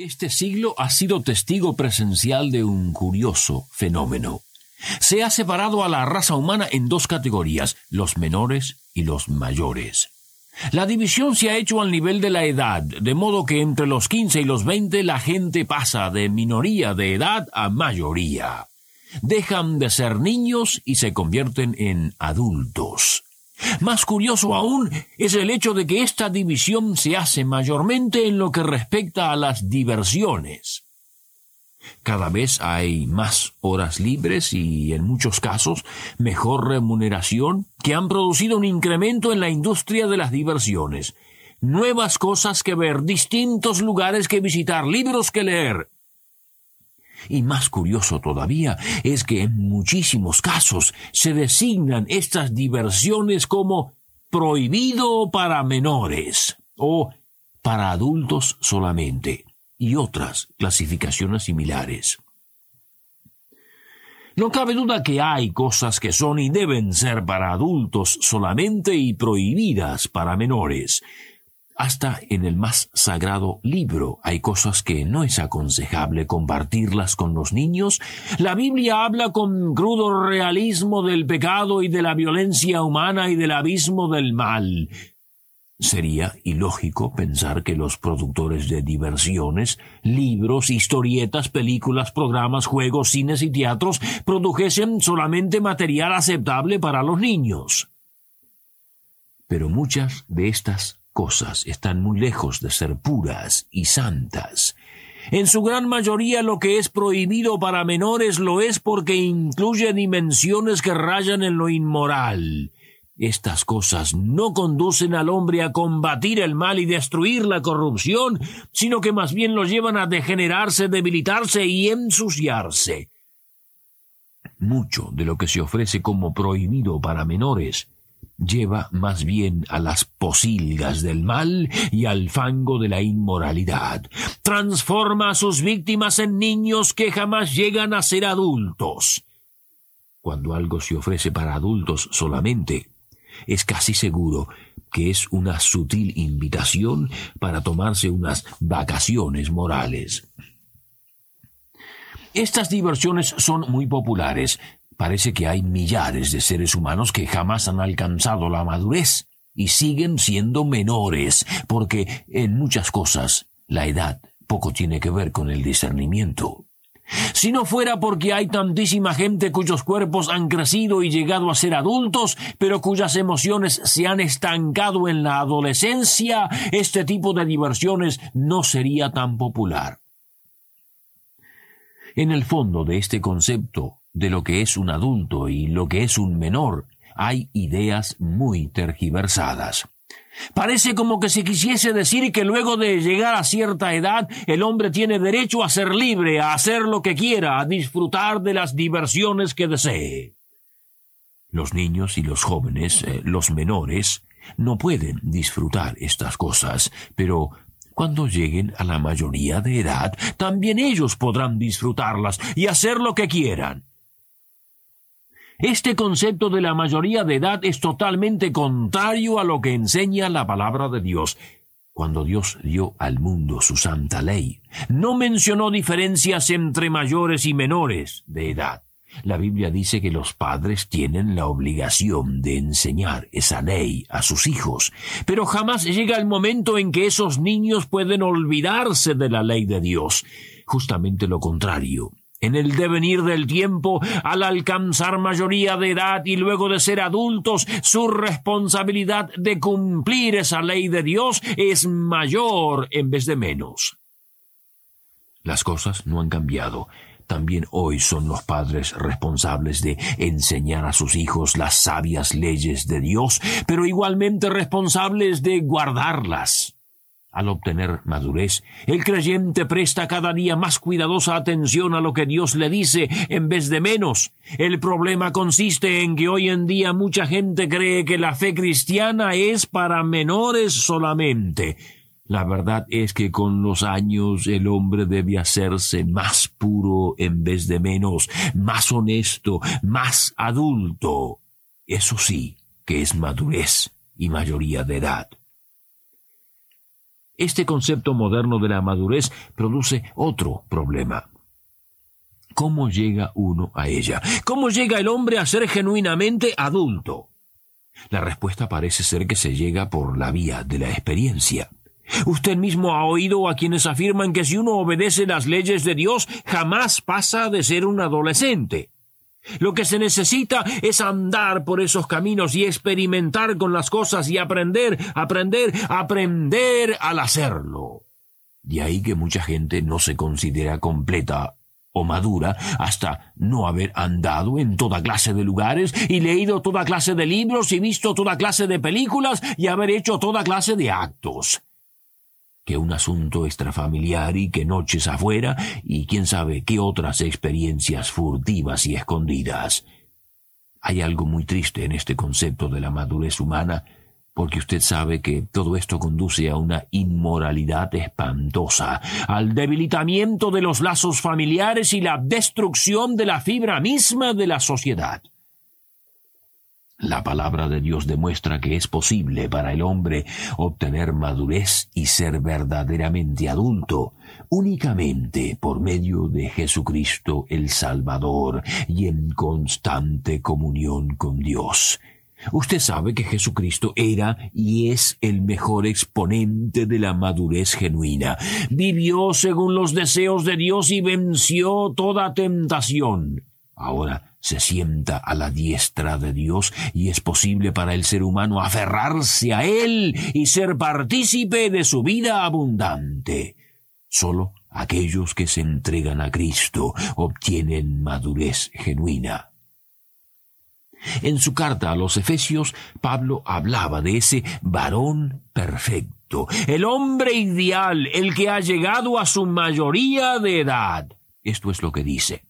Este siglo ha sido testigo presencial de un curioso fenómeno. Se ha separado a la raza humana en dos categorías, los menores y los mayores. La división se ha hecho al nivel de la edad, de modo que entre los 15 y los 20 la gente pasa de minoría de edad a mayoría. Dejan de ser niños y se convierten en adultos. Más curioso aún es el hecho de que esta división se hace mayormente en lo que respecta a las diversiones. Cada vez hay más horas libres y, en muchos casos, mejor remuneración que han producido un incremento en la industria de las diversiones. Nuevas cosas que ver, distintos lugares que visitar, libros que leer. Y más curioso todavía es que en muchísimos casos se designan estas diversiones como prohibido para menores o para adultos solamente y otras clasificaciones similares. No cabe duda que hay cosas que son y deben ser para adultos solamente y prohibidas para menores, hasta en el más sagrado libro hay cosas que no es aconsejable compartirlas con los niños. La Biblia habla con crudo realismo del pecado y de la violencia humana y del abismo del mal. Sería ilógico pensar que los productores de diversiones, libros, historietas, películas, programas, juegos, cines y teatros produjesen solamente material aceptable para los niños. Pero muchas de estas cosas están muy lejos de ser puras y santas. En su gran mayoría lo que es prohibido para menores lo es porque incluye dimensiones que rayan en lo inmoral. Estas cosas no conducen al hombre a combatir el mal y destruir la corrupción, sino que más bien lo llevan a degenerarse, debilitarse y ensuciarse. Mucho de lo que se ofrece como prohibido para menores lleva más bien a las posilgas del mal y al fango de la inmoralidad. Transforma a sus víctimas en niños que jamás llegan a ser adultos. Cuando algo se ofrece para adultos solamente, es casi seguro que es una sutil invitación para tomarse unas vacaciones morales. Estas diversiones son muy populares, Parece que hay millares de seres humanos que jamás han alcanzado la madurez y siguen siendo menores, porque en muchas cosas la edad poco tiene que ver con el discernimiento. Si no fuera porque hay tantísima gente cuyos cuerpos han crecido y llegado a ser adultos, pero cuyas emociones se han estancado en la adolescencia, este tipo de diversiones no sería tan popular. En el fondo de este concepto de lo que es un adulto y lo que es un menor, hay ideas muy tergiversadas. Parece como que se quisiese decir que luego de llegar a cierta edad el hombre tiene derecho a ser libre, a hacer lo que quiera, a disfrutar de las diversiones que desee. Los niños y los jóvenes, eh, los menores, no pueden disfrutar estas cosas, pero cuando lleguen a la mayoría de edad, también ellos podrán disfrutarlas y hacer lo que quieran. Este concepto de la mayoría de edad es totalmente contrario a lo que enseña la palabra de Dios. Cuando Dios dio al mundo su santa ley, no mencionó diferencias entre mayores y menores de edad. La Biblia dice que los padres tienen la obligación de enseñar esa ley a sus hijos, pero jamás llega el momento en que esos niños pueden olvidarse de la ley de Dios. Justamente lo contrario. En el devenir del tiempo, al alcanzar mayoría de edad y luego de ser adultos, su responsabilidad de cumplir esa ley de Dios es mayor en vez de menos. Las cosas no han cambiado. También hoy son los padres responsables de enseñar a sus hijos las sabias leyes de Dios, pero igualmente responsables de guardarlas. Al obtener madurez, el creyente presta cada día más cuidadosa atención a lo que Dios le dice en vez de menos. El problema consiste en que hoy en día mucha gente cree que la fe cristiana es para menores solamente. La verdad es que con los años el hombre debe hacerse más puro en vez de menos, más honesto, más adulto. Eso sí, que es madurez y mayoría de edad. Este concepto moderno de la madurez produce otro problema. ¿Cómo llega uno a ella? ¿Cómo llega el hombre a ser genuinamente adulto? La respuesta parece ser que se llega por la vía de la experiencia. Usted mismo ha oído a quienes afirman que si uno obedece las leyes de Dios jamás pasa de ser un adolescente. Lo que se necesita es andar por esos caminos y experimentar con las cosas y aprender, aprender, aprender al hacerlo. De ahí que mucha gente no se considera completa o madura hasta no haber andado en toda clase de lugares y leído toda clase de libros y visto toda clase de películas y haber hecho toda clase de actos que un asunto extrafamiliar y que noches afuera y quién sabe qué otras experiencias furtivas y escondidas. Hay algo muy triste en este concepto de la madurez humana, porque usted sabe que todo esto conduce a una inmoralidad espantosa, al debilitamiento de los lazos familiares y la destrucción de la fibra misma de la sociedad. La palabra de Dios demuestra que es posible para el hombre obtener madurez y ser verdaderamente adulto únicamente por medio de Jesucristo el Salvador y en constante comunión con Dios. Usted sabe que Jesucristo era y es el mejor exponente de la madurez genuina. Vivió según los deseos de Dios y venció toda tentación. Ahora, se sienta a la diestra de Dios y es posible para el ser humano aferrarse a Él y ser partícipe de su vida abundante. Solo aquellos que se entregan a Cristo obtienen madurez genuina. En su carta a los Efesios, Pablo hablaba de ese varón perfecto, el hombre ideal, el que ha llegado a su mayoría de edad. Esto es lo que dice.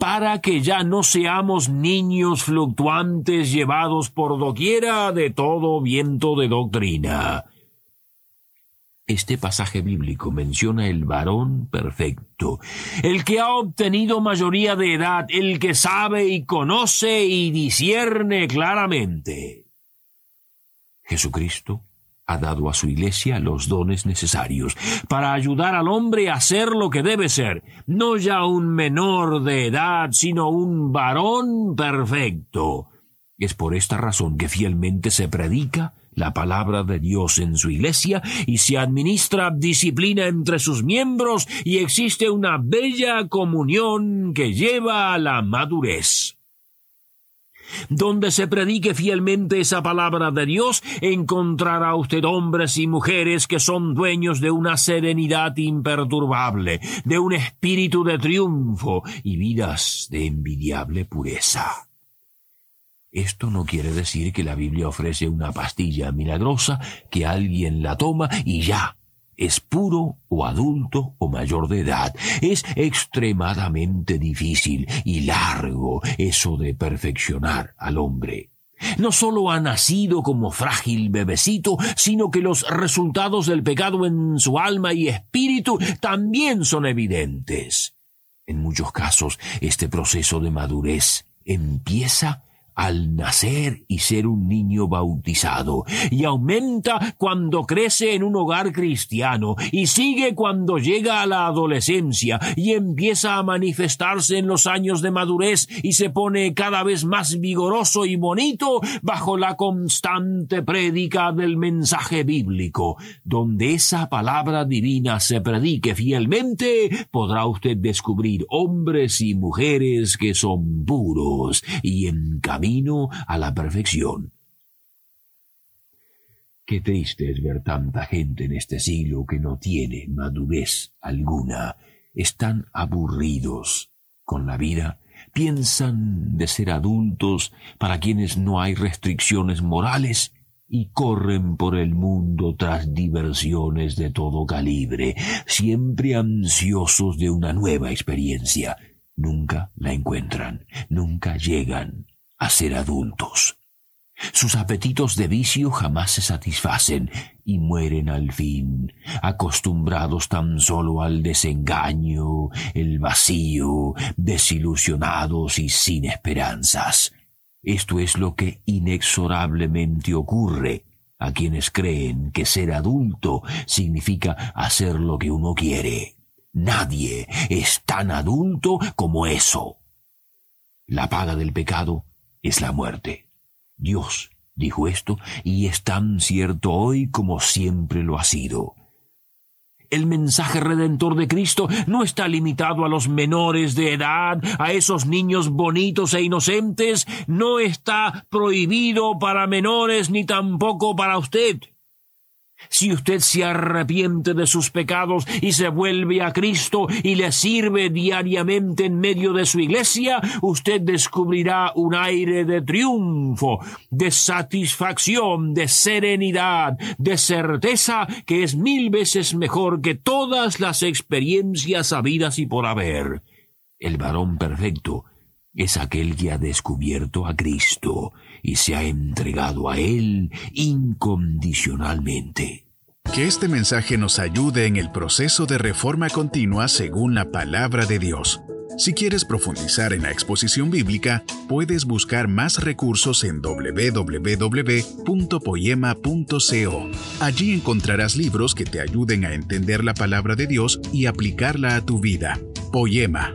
para que ya no seamos niños fluctuantes llevados por doquiera de todo viento de doctrina. Este pasaje bíblico menciona el varón perfecto, el que ha obtenido mayoría de edad, el que sabe y conoce y discierne claramente. Jesucristo ha dado a su iglesia los dones necesarios para ayudar al hombre a ser lo que debe ser, no ya un menor de edad, sino un varón perfecto. Es por esta razón que fielmente se predica la palabra de Dios en su iglesia y se administra disciplina entre sus miembros y existe una bella comunión que lleva a la madurez. Donde se predique fielmente esa palabra de Dios, encontrará usted hombres y mujeres que son dueños de una serenidad imperturbable, de un espíritu de triunfo y vidas de envidiable pureza. Esto no quiere decir que la Biblia ofrece una pastilla milagrosa que alguien la toma y ya es puro o adulto o mayor de edad. Es extremadamente difícil y largo eso de perfeccionar al hombre. No sólo ha nacido como frágil bebecito, sino que los resultados del pecado en su alma y espíritu también son evidentes. En muchos casos, este proceso de madurez empieza al nacer y ser un niño bautizado, y aumenta cuando crece en un hogar cristiano, y sigue cuando llega a la adolescencia, y empieza a manifestarse en los años de madurez, y se pone cada vez más vigoroso y bonito bajo la constante prédica del mensaje bíblico. Donde esa palabra divina se predique fielmente, podrá usted descubrir hombres y mujeres que son puros y en camino a la perfección. Qué triste es ver tanta gente en este siglo que no tiene madurez alguna, están aburridos con la vida, piensan de ser adultos para quienes no hay restricciones morales y corren por el mundo tras diversiones de todo calibre, siempre ansiosos de una nueva experiencia. Nunca la encuentran, nunca llegan a ser adultos. Sus apetitos de vicio jamás se satisfacen y mueren al fin, acostumbrados tan solo al desengaño, el vacío, desilusionados y sin esperanzas. Esto es lo que inexorablemente ocurre a quienes creen que ser adulto significa hacer lo que uno quiere. Nadie es tan adulto como eso. La paga del pecado es la muerte. Dios dijo esto y es tan cierto hoy como siempre lo ha sido. El mensaje redentor de Cristo no está limitado a los menores de edad, a esos niños bonitos e inocentes, no está prohibido para menores ni tampoco para usted. Si usted se arrepiente de sus pecados y se vuelve a Cristo y le sirve diariamente en medio de su iglesia, usted descubrirá un aire de triunfo, de satisfacción, de serenidad, de certeza que es mil veces mejor que todas las experiencias habidas y por haber. El varón perfecto es aquel que ha descubierto a Cristo y se ha entregado a Él incondicionalmente. Que este mensaje nos ayude en el proceso de reforma continua según la palabra de Dios. Si quieres profundizar en la exposición bíblica, puedes buscar más recursos en www.poema.co. Allí encontrarás libros que te ayuden a entender la palabra de Dios y aplicarla a tu vida. Poema,